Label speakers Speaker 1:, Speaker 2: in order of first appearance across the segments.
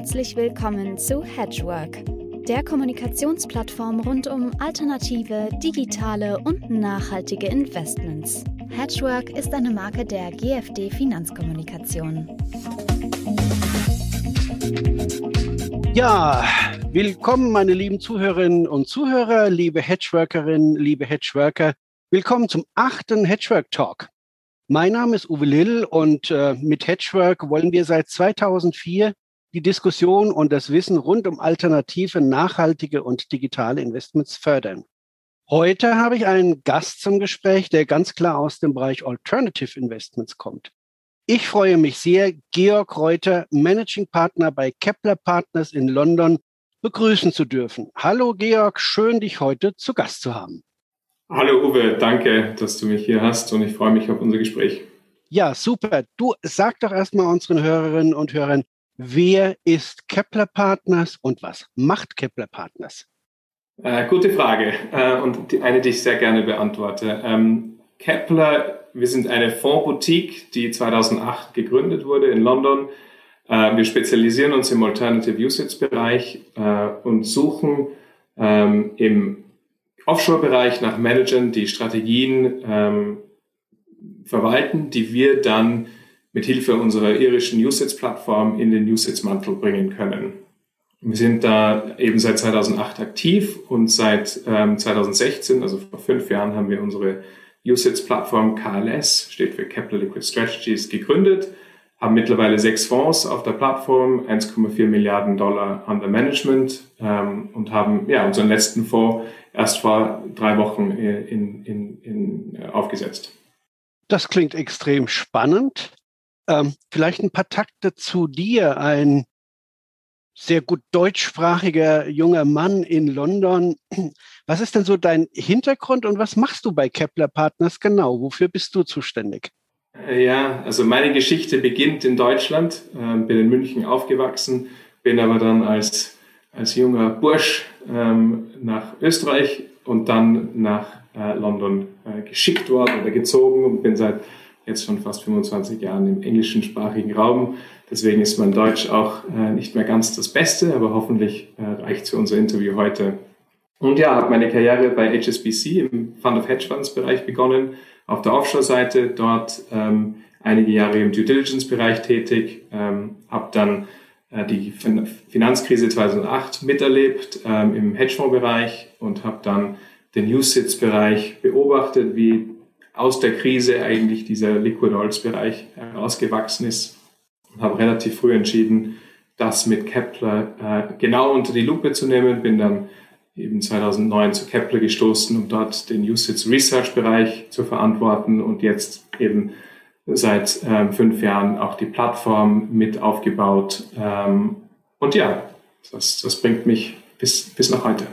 Speaker 1: Herzlich willkommen zu Hedgework, der Kommunikationsplattform rund um alternative, digitale und nachhaltige Investments. Hedgework ist eine Marke der GFD Finanzkommunikation.
Speaker 2: Ja, willkommen meine lieben Zuhörerinnen und Zuhörer, liebe Hedgeworkerinnen, liebe Hedgeworker. Willkommen zum achten Hedgework Talk. Mein Name ist Uwe Lill und äh, mit Hedgework wollen wir seit 2004 die Diskussion und das Wissen rund um alternative, nachhaltige und digitale Investments fördern. Heute habe ich einen Gast zum Gespräch, der ganz klar aus dem Bereich Alternative Investments kommt. Ich freue mich sehr, Georg Reuter, Managing Partner bei Kepler Partners in London, begrüßen zu dürfen. Hallo Georg, schön dich heute zu Gast zu haben.
Speaker 3: Hallo Uwe, danke, dass du mich hier hast und ich freue mich auf unser Gespräch.
Speaker 2: Ja, super. Du sag doch erstmal unseren Hörerinnen und Hörern, Wer ist Kepler Partners und was macht Kepler Partners?
Speaker 3: Äh, gute Frage äh, und die, eine, die ich sehr gerne beantworte. Ähm, Kepler, wir sind eine Fondsboutique, die 2008 gegründet wurde in London. Äh, wir spezialisieren uns im Alternative Usage Bereich äh, und suchen ähm, im Offshore-Bereich nach Managern, die Strategien ähm, verwalten, die wir dann mit Hilfe unserer irischen Usage-Plattform in den Usage-Mantel bringen können. Wir sind da eben seit 2008 aktiv und seit ähm, 2016, also vor fünf Jahren, haben wir unsere Usage-Plattform KLS, steht für Capital Liquid Strategies, gegründet, haben mittlerweile sechs Fonds auf der Plattform, 1,4 Milliarden Dollar under Management ähm, und haben ja unseren letzten Fonds erst vor drei Wochen in, in, in, äh, aufgesetzt.
Speaker 2: Das klingt extrem spannend. Ähm, vielleicht ein paar Takte zu dir, ein sehr gut deutschsprachiger junger Mann in London. Was ist denn so dein Hintergrund und was machst du bei Kepler Partners genau? Wofür bist du zuständig?
Speaker 3: Äh, ja, also meine Geschichte beginnt in Deutschland, äh, bin in München aufgewachsen, bin aber dann als, als junger Bursch ähm, nach Österreich und dann nach äh, London äh, geschickt worden oder gezogen und bin seit jetzt schon fast 25 Jahren im englischen sprachigen Raum. Deswegen ist mein Deutsch auch äh, nicht mehr ganz das Beste, aber hoffentlich äh, reicht für unser Interview heute. Und ja, habe meine Karriere bei HSBC im Fund of Hedge Funds Bereich begonnen, auf der Offshore-Seite, dort ähm, einige Jahre im Due Diligence-Bereich tätig, ähm, habe dann äh, die fin Finanzkrise 2008 miterlebt ähm, im Hedgefonds-Bereich und habe dann den USITS-Bereich beobachtet, wie aus der Krise eigentlich dieser Liquid Oils Bereich herausgewachsen ist und habe relativ früh entschieden, das mit Kepler äh, genau unter die Lupe zu nehmen. Bin dann eben 2009 zu Kepler gestoßen, um dort den Usage Research Bereich zu verantworten und jetzt eben seit ähm, fünf Jahren auch die Plattform mit aufgebaut. Ähm, und ja, das, das bringt mich bis, bis nach heute.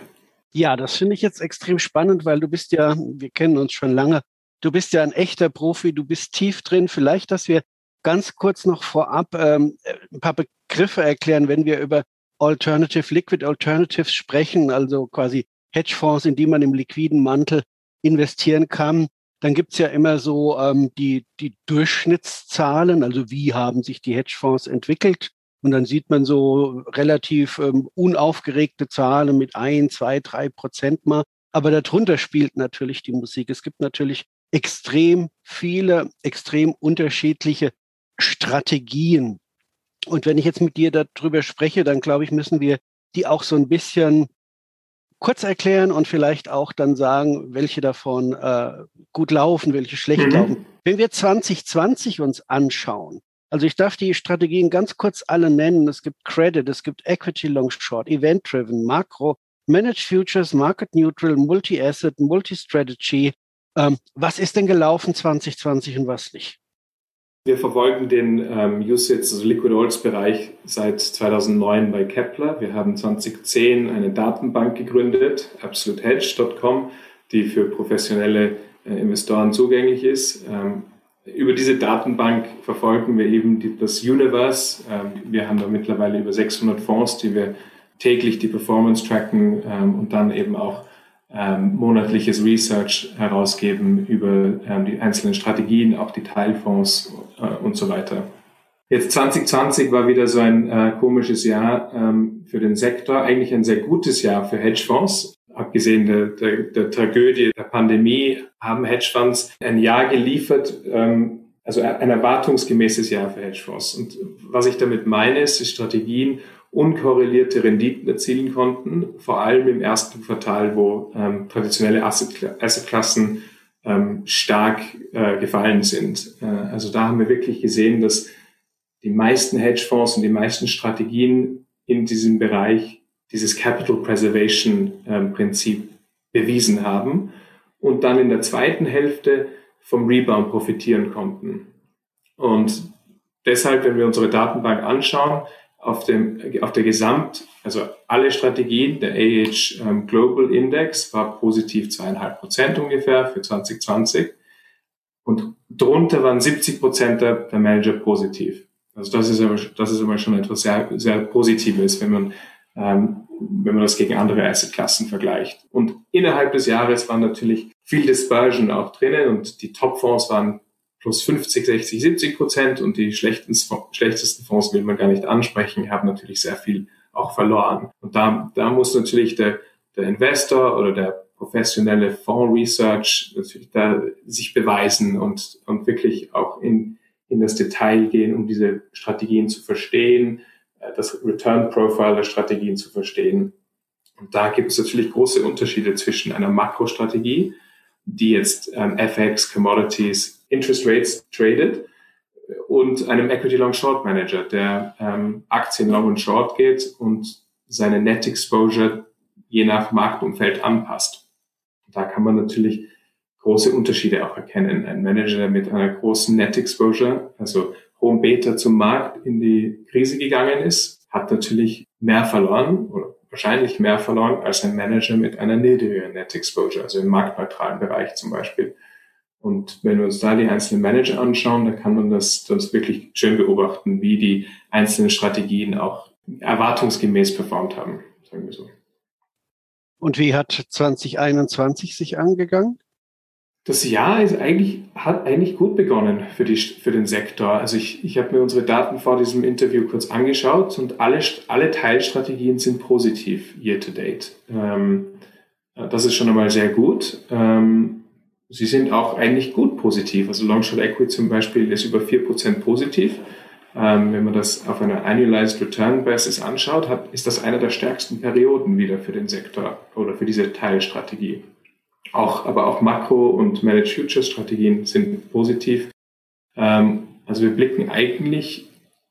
Speaker 2: Ja, das finde ich jetzt extrem spannend, weil du bist ja, wir kennen uns schon lange, Du bist ja ein echter Profi, du bist tief drin. Vielleicht, dass wir ganz kurz noch vorab ähm, ein paar Begriffe erklären, wenn wir über Alternative, Liquid Alternatives sprechen, also quasi Hedgefonds, in die man im liquiden Mantel investieren kann. Dann gibt's ja immer so ähm, die, die Durchschnittszahlen, also wie haben sich die Hedgefonds entwickelt. Und dann sieht man so relativ ähm, unaufgeregte Zahlen mit ein, zwei, drei Prozent mal. Aber darunter spielt natürlich die Musik. Es gibt natürlich extrem viele, extrem unterschiedliche Strategien. Und wenn ich jetzt mit dir darüber spreche, dann glaube ich, müssen wir die auch so ein bisschen kurz erklären und vielleicht auch dann sagen, welche davon äh, gut laufen, welche schlecht mhm. laufen. Wenn wir 2020 uns anschauen, also ich darf die Strategien ganz kurz alle nennen. Es gibt Credit, es gibt Equity Long Short, Event Driven, Macro, Managed Futures, Market Neutral, Multi-Asset, Multi-Strategy, ähm, was ist denn gelaufen 2020 und was nicht?
Speaker 3: Wir verfolgen den ähm, Usage, also Liquid Oils Bereich seit 2009 bei Kepler. Wir haben 2010 eine Datenbank gegründet, absolutehedge.com, die für professionelle äh, Investoren zugänglich ist. Ähm, über diese Datenbank verfolgen wir eben die, das Universe. Ähm, wir haben da mittlerweile über 600 Fonds, die wir täglich die Performance tracken ähm, und dann eben auch ähm, monatliches Research herausgeben über ähm, die einzelnen Strategien, auch die Teilfonds äh, und so weiter. Jetzt 2020 war wieder so ein äh, komisches Jahr ähm, für den Sektor, eigentlich ein sehr gutes Jahr für Hedgefonds. Abgesehen der, der, der Tragödie der Pandemie haben Hedgefonds ein Jahr geliefert, ähm, also ein erwartungsgemäßes Jahr für Hedgefonds. Und was ich damit meine, ist, dass Strategien unkorrelierte Renditen erzielen konnten, vor allem im ersten Quartal, wo ähm, traditionelle Assetklassen ähm, stark äh, gefallen sind. Äh, also da haben wir wirklich gesehen, dass die meisten Hedgefonds und die meisten Strategien in diesem Bereich dieses Capital Preservation ähm, Prinzip bewiesen haben und dann in der zweiten Hälfte vom Rebound profitieren konnten. Und deshalb, wenn wir unsere Datenbank anschauen, auf, dem, auf der Gesamt, also alle Strategien, der AH Global Index war positiv zweieinhalb Prozent ungefähr für 2020 und drunter waren 70 Prozent der, Manager positiv. Also das ist aber, das ist aber schon etwas sehr, sehr Positives, wenn man, ähm, wenn man das gegen andere Assetklassen vergleicht. Und innerhalb des Jahres war natürlich viel Dispersion auch drinnen und die Top-Fonds waren plus 50, 60, 70 Prozent und die schlechtesten Fonds will man gar nicht ansprechen, haben natürlich sehr viel auch verloren. Und da, da muss natürlich der, der Investor oder der professionelle Fonds Research natürlich da sich beweisen und, und wirklich auch in, in das Detail gehen, um diese Strategien zu verstehen, äh, das Return Profile der Strategien zu verstehen. Und da gibt es natürlich große Unterschiede zwischen einer Makrostrategie, die jetzt ähm, FX, Commodities, Interest Rates tradet, und einem Equity Long Short Manager, der ähm, Aktien Long und Short geht und seine Net Exposure je nach Marktumfeld anpasst. Da kann man natürlich große Unterschiede auch erkennen. Ein Manager mit einer großen Net Exposure, also hohem Beta zum Markt in die Krise gegangen ist, hat natürlich mehr verloren oder wahrscheinlich mehr verloren als ein Manager mit einer niedrigen Net Exposure, also im marktneutralen Bereich zum Beispiel. Und wenn wir uns da die einzelnen Manager anschauen, dann kann man das, das wirklich schön beobachten, wie die einzelnen Strategien auch erwartungsgemäß performt haben, sagen wir so.
Speaker 2: Und wie hat 2021 sich angegangen?
Speaker 3: Das Jahr ist eigentlich, hat eigentlich gut begonnen für, die, für den Sektor. Also ich, ich habe mir unsere Daten vor diesem Interview kurz angeschaut und alle, alle Teilstrategien sind positiv year to date. Ähm, das ist schon einmal sehr gut. Ähm, sie sind auch eigentlich gut positiv. Also Long Short Equity zum Beispiel ist über 4% positiv. Ähm, wenn man das auf einer Annualized Return Basis anschaut, hat, ist das eine der stärksten Perioden wieder für den Sektor oder für diese Teilstrategie. Auch, aber auch Makro- und Managed Futures Strategien sind positiv. Ähm, also wir blicken eigentlich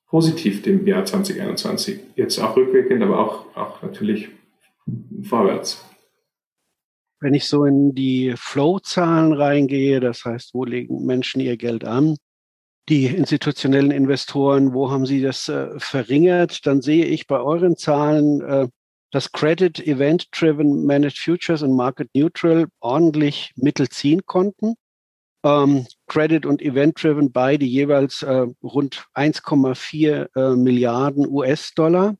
Speaker 3: positiv dem Jahr 2021. Jetzt auch rückwirkend, aber auch, auch natürlich vorwärts.
Speaker 2: Wenn ich so in die Flow-Zahlen reingehe, das heißt, wo legen Menschen ihr Geld an? Die institutionellen Investoren, wo haben sie das äh, verringert? Dann sehe ich bei euren Zahlen, äh, dass Credit, Event Driven, Managed Futures und Market Neutral ordentlich Mittel ziehen konnten. Ähm, Credit und Event Driven beide jeweils äh, rund 1,4 äh, Milliarden US-Dollar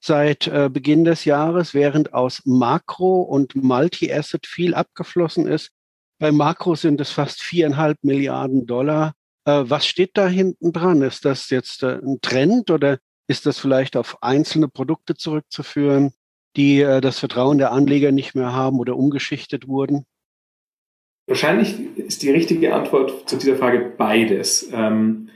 Speaker 2: seit äh, Beginn des Jahres, während aus Makro und Multi-Asset viel abgeflossen ist. Bei Makro sind es fast viereinhalb Milliarden Dollar. Äh, was steht da hinten dran? Ist das jetzt äh, ein Trend oder ist das vielleicht auf einzelne Produkte zurückzuführen? die äh, das Vertrauen der Anleger nicht mehr haben oder umgeschichtet wurden?
Speaker 3: Wahrscheinlich ist die richtige Antwort zu dieser Frage beides. Ähm,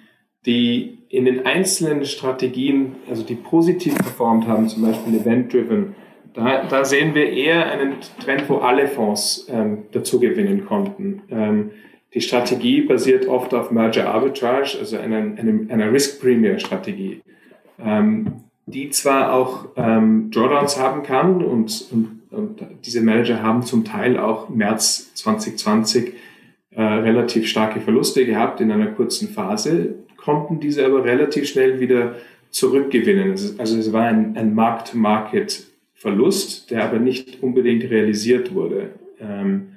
Speaker 3: die in den einzelnen Strategien, also die positiv performt haben, zum Beispiel Event-Driven, da, da sehen wir eher einen Trend, wo alle Fonds ähm, dazu gewinnen konnten. Ähm, die Strategie basiert oft auf Merger Arbitrage, also einer, einer, einer Risk-Premier-Strategie. Ähm, die zwar auch ähm, Drawdowns haben kann und, und, und diese Manager haben zum Teil auch März 2020 äh, relativ starke Verluste gehabt in einer kurzen Phase, konnten diese aber relativ schnell wieder zurückgewinnen. Also es war ein, ein Markt-to-Market-Verlust, der aber nicht unbedingt realisiert wurde. Ähm,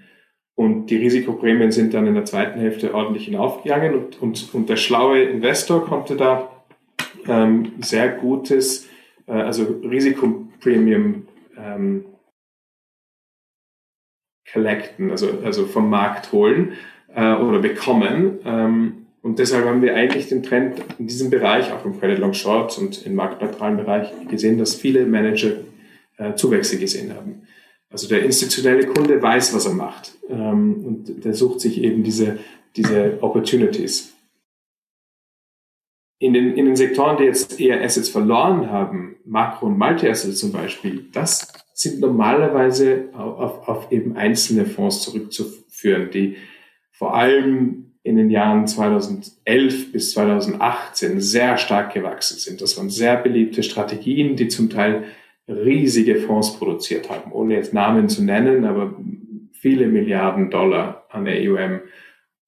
Speaker 3: und die Risikoprämien sind dann in der zweiten Hälfte ordentlich hinaufgegangen und, und, und der schlaue Investor konnte da ähm, sehr gutes, äh, also Risikopremium ähm, collecten, also, also vom Markt holen äh, oder bekommen. Ähm, Und deshalb haben wir eigentlich den Trend in diesem Bereich, auch im Credit Long Short und im marktneutralen Bereich, gesehen, dass viele Manager äh, Zuwächse gesehen haben. Also der institutionelle Kunde weiß, was er macht ähm, und der sucht sich eben diese, diese Opportunities. In den, in den Sektoren, die jetzt eher Assets verloren haben, Makro- und Multi-Assets zum Beispiel, das sind normalerweise auf, auf eben einzelne Fonds zurückzuführen, die vor allem in den Jahren 2011 bis 2018 sehr stark gewachsen sind. Das waren sehr beliebte Strategien, die zum Teil riesige Fonds produziert haben, ohne jetzt Namen zu nennen, aber viele Milliarden Dollar an AUM.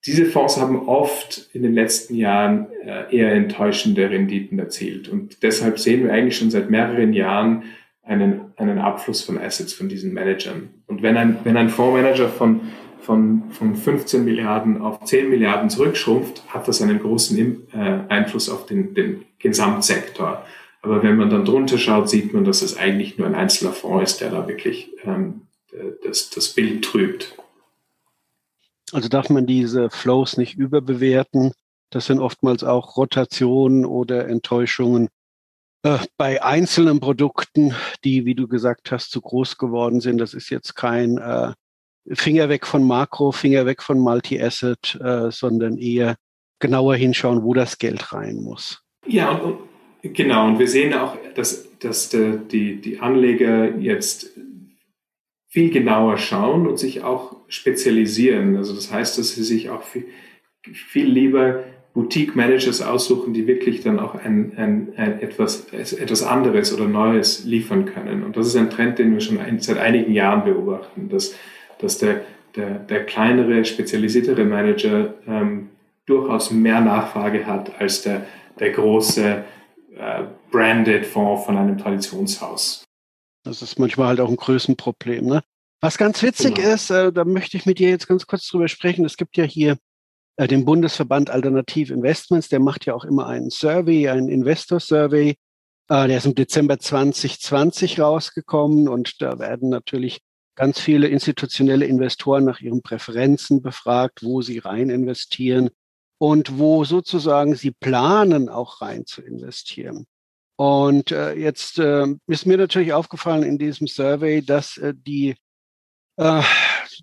Speaker 3: Diese Fonds haben oft in den letzten Jahren äh, eher enttäuschende Renditen erzielt. Und deshalb sehen wir eigentlich schon seit mehreren Jahren einen, einen Abfluss von Assets von diesen Managern. Und wenn ein, wenn ein Fondsmanager von, von, von 15 Milliarden auf 10 Milliarden zurückschrumpft, hat das einen großen äh, Einfluss auf den, den Gesamtsektor. Aber wenn man dann drunter schaut, sieht man, dass es eigentlich nur ein einzelner Fonds ist, der da wirklich ähm, das, das Bild trübt.
Speaker 2: Also darf man diese Flows nicht überbewerten. Das sind oftmals auch Rotationen oder Enttäuschungen äh, bei einzelnen Produkten, die, wie du gesagt hast, zu groß geworden sind. Das ist jetzt kein äh, Finger weg von Makro, Finger weg von Multi-Asset, äh, sondern eher genauer hinschauen, wo das Geld rein muss.
Speaker 3: Ja, und, und genau. Und wir sehen auch, dass, dass die, die Anleger jetzt viel genauer schauen und sich auch spezialisieren. Also das heißt, dass sie sich auch viel, viel lieber Boutique-Managers aussuchen, die wirklich dann auch ein, ein, ein etwas, etwas anderes oder Neues liefern können. Und das ist ein Trend, den wir schon ein, seit einigen Jahren beobachten, dass, dass der, der, der kleinere, spezialisiertere Manager ähm, durchaus mehr Nachfrage hat als der, der große äh, branded Fonds von einem Traditionshaus.
Speaker 2: Das ist manchmal halt auch ein Größenproblem. Ne? Was ganz witzig genau. ist, äh, da möchte ich mit dir jetzt ganz kurz drüber sprechen. Es gibt ja hier äh, den Bundesverband Alternativ Investments, der macht ja auch immer einen Survey, einen Investor Survey. Äh, der ist im Dezember 2020 rausgekommen und da werden natürlich ganz viele institutionelle Investoren nach ihren Präferenzen befragt, wo sie rein investieren und wo sozusagen sie planen, auch rein zu investieren. Und äh, jetzt äh, ist mir natürlich aufgefallen in diesem Survey, dass äh, die, äh,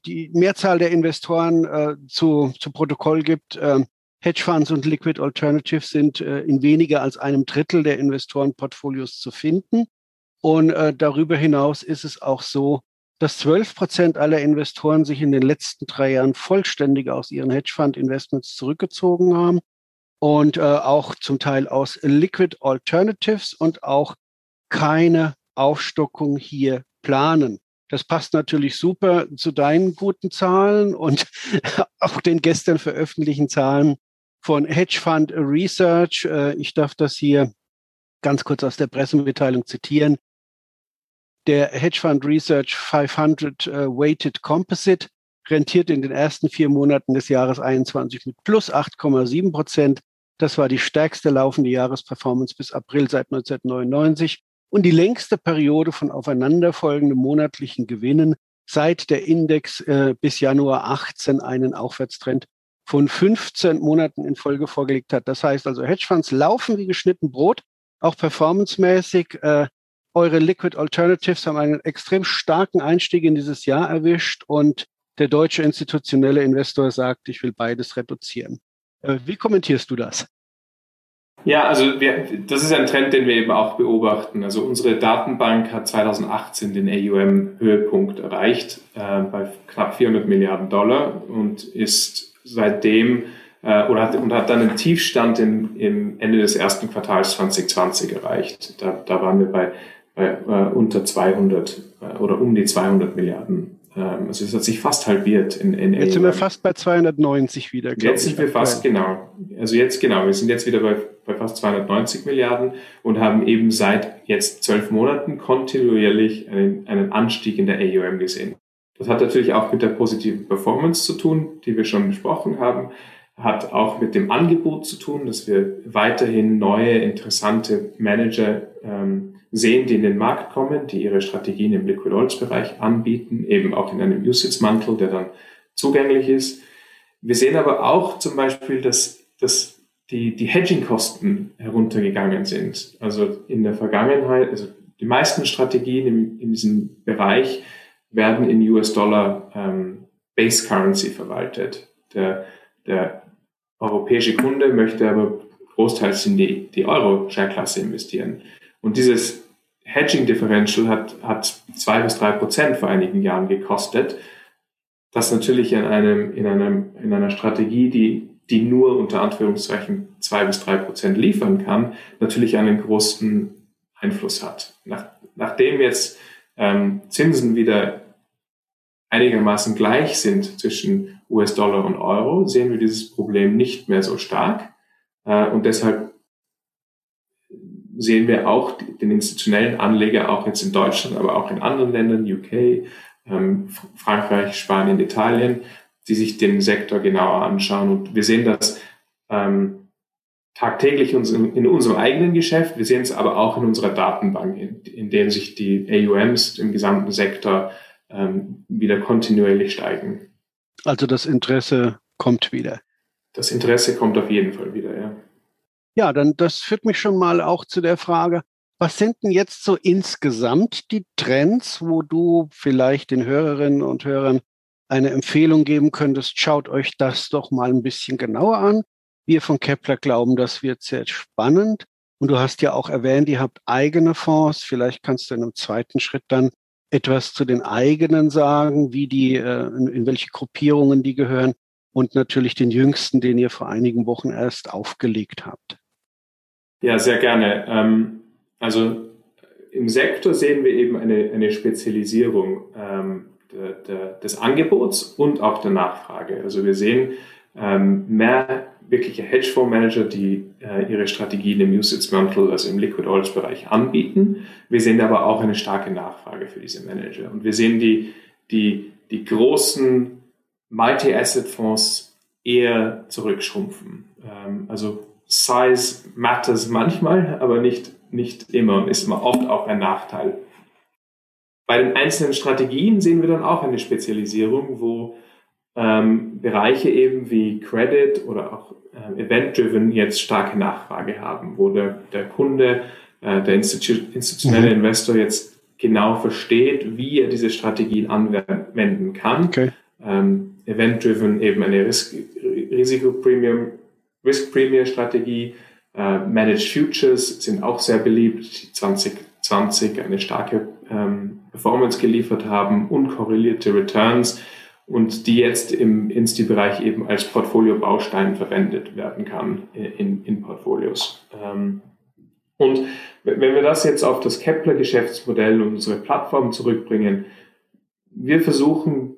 Speaker 2: die Mehrzahl der Investoren äh, zu, zu Protokoll gibt. Äh, Hedgefonds und Liquid Alternatives sind in weniger als einem Drittel der Investorenportfolios zu finden. Und darüber hinaus ist es auch so, dass 12 Prozent aller Investoren sich in den letzten drei Jahren vollständig aus ihren Hedgefund-Investments zurückgezogen haben und äh, auch zum Teil aus Liquid Alternatives und auch keine Aufstockung hier planen. Das passt natürlich super zu deinen guten Zahlen und auch den gestern veröffentlichten Zahlen von Hedgefund Research. Äh, ich darf das hier ganz kurz aus der Pressemitteilung zitieren. Der Hedgefund Research 500 äh, Weighted Composite rentiert in den ersten vier Monaten des Jahres 21 mit plus 8,7 Prozent. Das war die stärkste laufende Jahresperformance bis April seit 1999 und die längste Periode von aufeinanderfolgenden monatlichen Gewinnen seit der Index äh, bis Januar 18 einen Aufwärtstrend von 15 Monaten in Folge vorgelegt hat. Das heißt also, Hedgefonds laufen wie geschnitten Brot, auch performancemäßig. Äh, eure Liquid Alternatives haben einen extrem starken Einstieg in dieses Jahr erwischt und der deutsche institutionelle Investor sagt, ich will beides reduzieren. Äh, wie kommentierst du das?
Speaker 3: Ja, also wir, das ist ein Trend, den wir eben auch beobachten. Also unsere Datenbank hat 2018 den AUM-Höhepunkt erreicht äh, bei knapp 400 Milliarden Dollar und ist seitdem äh, oder hat, und hat dann einen Tiefstand im, im Ende des ersten Quartals 2020 erreicht. Da, da waren wir bei, bei äh, unter 200 äh, oder um die 200 Milliarden ähm, also es hat sich fast halbiert. In, in
Speaker 2: jetzt sind wir fast bei 290 wieder.
Speaker 3: Jetzt sind wir fast, genau. Also jetzt genau, wir sind jetzt wieder bei, bei fast 290 Milliarden und haben eben seit jetzt zwölf Monaten kontinuierlich einen, einen Anstieg in der AUM gesehen. Das hat natürlich auch mit der positiven Performance zu tun, die wir schon besprochen haben, hat auch mit dem Angebot zu tun, dass wir weiterhin neue, interessante Manager ähm, sehen, die in den Markt kommen, die ihre Strategien im Liquid Oils Bereich anbieten, eben auch in einem Usage-Mantel, der dann zugänglich ist. Wir sehen aber auch zum Beispiel, dass dass die, die Hedging-Kosten heruntergegangen sind. Also in der Vergangenheit, also die meisten Strategien in, in diesem Bereich werden in US-Dollar ähm, Base Currency verwaltet. Der, der europäische Kunde möchte aber großteils in die, die Euro-Share-Klasse investieren. Und dieses Hedging Differential hat, hat zwei bis drei Prozent vor einigen Jahren gekostet. Das natürlich in einem, in einem, in einer Strategie, die, die nur unter Anführungszeichen zwei bis drei Prozent liefern kann, natürlich einen großen Einfluss hat. Nach, nachdem jetzt ähm, Zinsen wieder einigermaßen gleich sind zwischen US-Dollar und Euro, sehen wir dieses Problem nicht mehr so stark. Äh, und deshalb sehen wir auch den institutionellen Anleger auch jetzt in Deutschland, aber auch in anderen Ländern, UK, ähm, Frankreich, Spanien, Italien, die sich den Sektor genauer anschauen. Und wir sehen das ähm, tagtäglich in unserem eigenen Geschäft. Wir sehen es aber auch in unserer Datenbank, in, in denen sich die AUMs im gesamten Sektor ähm, wieder kontinuierlich steigen.
Speaker 2: Also das Interesse kommt wieder.
Speaker 3: Das Interesse kommt auf jeden Fall wieder, ja.
Speaker 2: Dann das führt mich schon mal auch zu der Frage, was sind denn jetzt so insgesamt die Trends, wo du vielleicht den Hörerinnen und Hörern eine Empfehlung geben könntest? Schaut euch das doch mal ein bisschen genauer an. Wir von Kepler glauben, das wird sehr spannend. Und du hast ja auch erwähnt, ihr habt eigene Fonds. Vielleicht kannst du in einem zweiten Schritt dann etwas zu den eigenen sagen, wie die, äh, in welche Gruppierungen die gehören und natürlich den jüngsten, den ihr vor einigen Wochen erst aufgelegt habt.
Speaker 3: Ja, sehr gerne. Ähm, also im Sektor sehen wir eben eine, eine Spezialisierung ähm, der, der, des Angebots und auch der Nachfrage. Also wir sehen ähm, mehr wirkliche Hedgefondsmanager, die äh, ihre Strategien im Usage Mantle, also im Liquid Oils Bereich anbieten. Wir sehen aber auch eine starke Nachfrage für diese Manager. Und wir sehen die, die, die großen Multi-Asset-Fonds eher zurückschrumpfen. Ähm, also Size matters manchmal, aber nicht, nicht immer und ist immer oft auch ein Nachteil. Bei den einzelnen Strategien sehen wir dann auch eine Spezialisierung, wo ähm, Bereiche eben wie Credit oder auch äh, Event-Driven jetzt starke Nachfrage haben, wo der, der Kunde, äh, der Institu institutionelle mhm. Investor jetzt genau versteht, wie er diese Strategien anwenden kann. Okay. Ähm, Event-Driven eben eine Ris Risiko-Premium Risk-Premier-Strategie. Äh, Managed Futures sind auch sehr beliebt, die 2020 eine starke ähm, Performance geliefert haben, unkorrelierte Returns und die jetzt im Insti-Bereich eben als Portfolio-Baustein verwendet werden kann in, in Portfolios. Ähm, und wenn wir das jetzt auf das Kepler-Geschäftsmodell und unsere Plattform zurückbringen, wir versuchen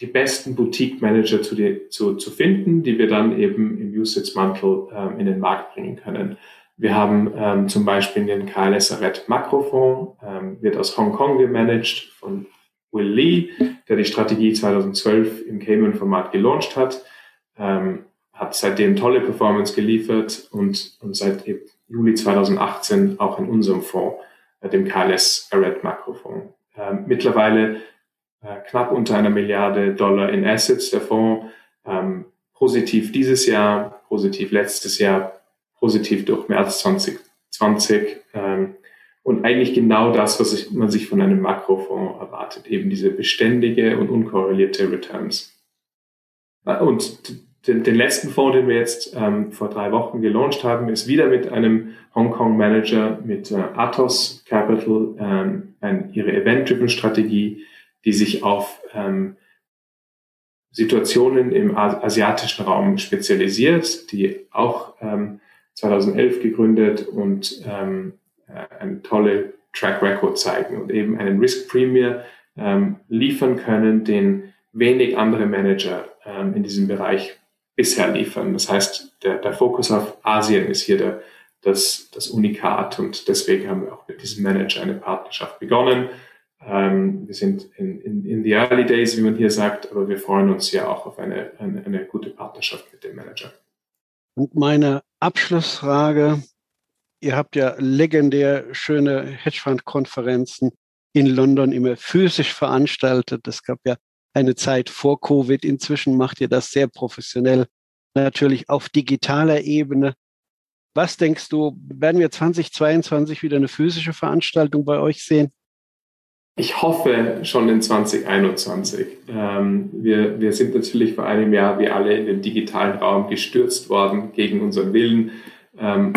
Speaker 3: die besten Boutique-Manager zu, zu, zu finden, die wir dann eben im Usage-Mantel ähm, in den Markt bringen können. Wir haben ähm, zum Beispiel den KLS Arret Makrofonds, ähm, wird aus Hongkong gemanagt von Will Lee, der die Strategie 2012 im Cayman-Format gelauncht hat, ähm, hat seitdem tolle Performance geliefert und, und seit Juli 2018 auch in unserem Fonds, äh, dem KLS Arret Makrofonds. Ähm, mittlerweile äh, knapp unter einer Milliarde Dollar in Assets, der Fonds. Ähm, positiv dieses Jahr, positiv letztes Jahr, positiv durch März 2020. Ähm, und eigentlich genau das, was ich, man sich von einem Makrofonds erwartet, eben diese beständige und unkorrelierte Returns. Äh, und den, den letzten Fonds, den wir jetzt ähm, vor drei Wochen gelauncht haben, ist wieder mit einem Hongkong-Manager, mit äh, Athos Capital, ähm, ein, ihre Event-Driven-Strategie, die sich auf ähm, Situationen im asiatischen Raum spezialisiert, die auch ähm, 2011 gegründet und ähm, äh, eine tolle Track Record zeigen und eben einen Risk Premier ähm, liefern können, den wenig andere Manager ähm, in diesem Bereich bisher liefern. Das heißt, der, der Fokus auf Asien ist hier der, das, das Unikat und deswegen haben wir auch mit diesem Manager eine Partnerschaft begonnen ähm, wir sind in, in, in the early days, wie man hier sagt, aber wir freuen uns ja auch auf eine, eine, eine gute Partnerschaft mit dem Manager.
Speaker 2: Und meine Abschlussfrage, ihr habt ja legendär schöne Hedgefund-Konferenzen in London immer physisch veranstaltet. Es gab ja eine Zeit vor Covid. Inzwischen macht ihr das sehr professionell natürlich auf digitaler Ebene. Was denkst du, werden wir 2022 wieder eine physische Veranstaltung bei euch sehen?
Speaker 3: Ich hoffe schon in 2021. Ähm, wir, wir sind natürlich vor einem Jahr wie alle in den digitalen Raum gestürzt worden gegen unseren Willen. Ähm,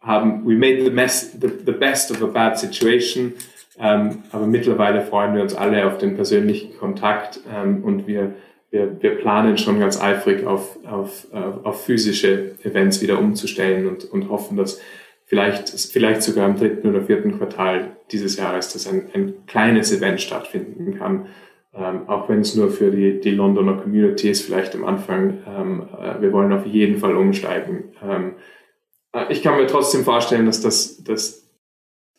Speaker 3: haben we made the, mess, the, the best of a bad situation. Ähm, aber mittlerweile freuen wir uns alle auf den persönlichen Kontakt ähm, und wir, wir, wir planen schon ganz eifrig auf, auf, auf physische Events wieder umzustellen und, und hoffen, dass vielleicht, vielleicht sogar im dritten oder vierten Quartal dieses Jahres, dass ein, ein kleines Event stattfinden kann. Ähm, auch wenn es nur für die, die Londoner Community ist, vielleicht am Anfang. Ähm, äh, wir wollen auf jeden Fall umsteigen. Ähm, äh, ich kann mir trotzdem vorstellen, dass, das, dass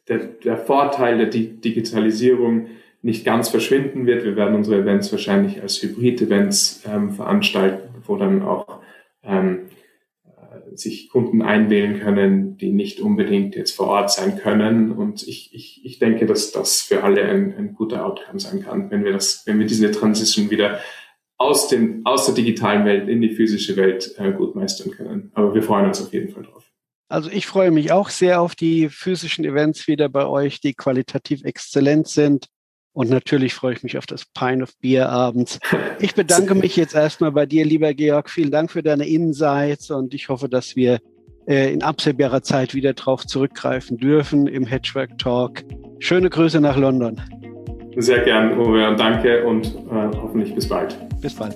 Speaker 3: der, der Vorteil der Di Digitalisierung nicht ganz verschwinden wird. Wir werden unsere Events wahrscheinlich als Hybrid-Events ähm, veranstalten, wo dann auch ähm, sich Kunden einwählen können, die nicht unbedingt jetzt vor Ort sein können. Und ich, ich, ich denke, dass das für alle ein, ein guter Outcome sein kann, wenn wir das, wenn wir diese Transition wieder aus, den, aus der digitalen Welt in die physische Welt äh, gut meistern können. Aber wir freuen uns auf jeden Fall drauf.
Speaker 2: Also ich freue mich auch sehr auf die physischen Events wieder bei euch, die qualitativ exzellent sind. Und natürlich freue ich mich auf das Pine of Beer abends. Ich bedanke mich jetzt erstmal bei dir, lieber Georg. Vielen Dank für deine Insights und ich hoffe, dass wir äh, in absehbarer Zeit wieder drauf zurückgreifen dürfen im Hedgework Talk. Schöne Grüße nach London.
Speaker 3: Sehr gern, Uwe, und danke und äh, hoffentlich bis bald.
Speaker 2: Bis bald.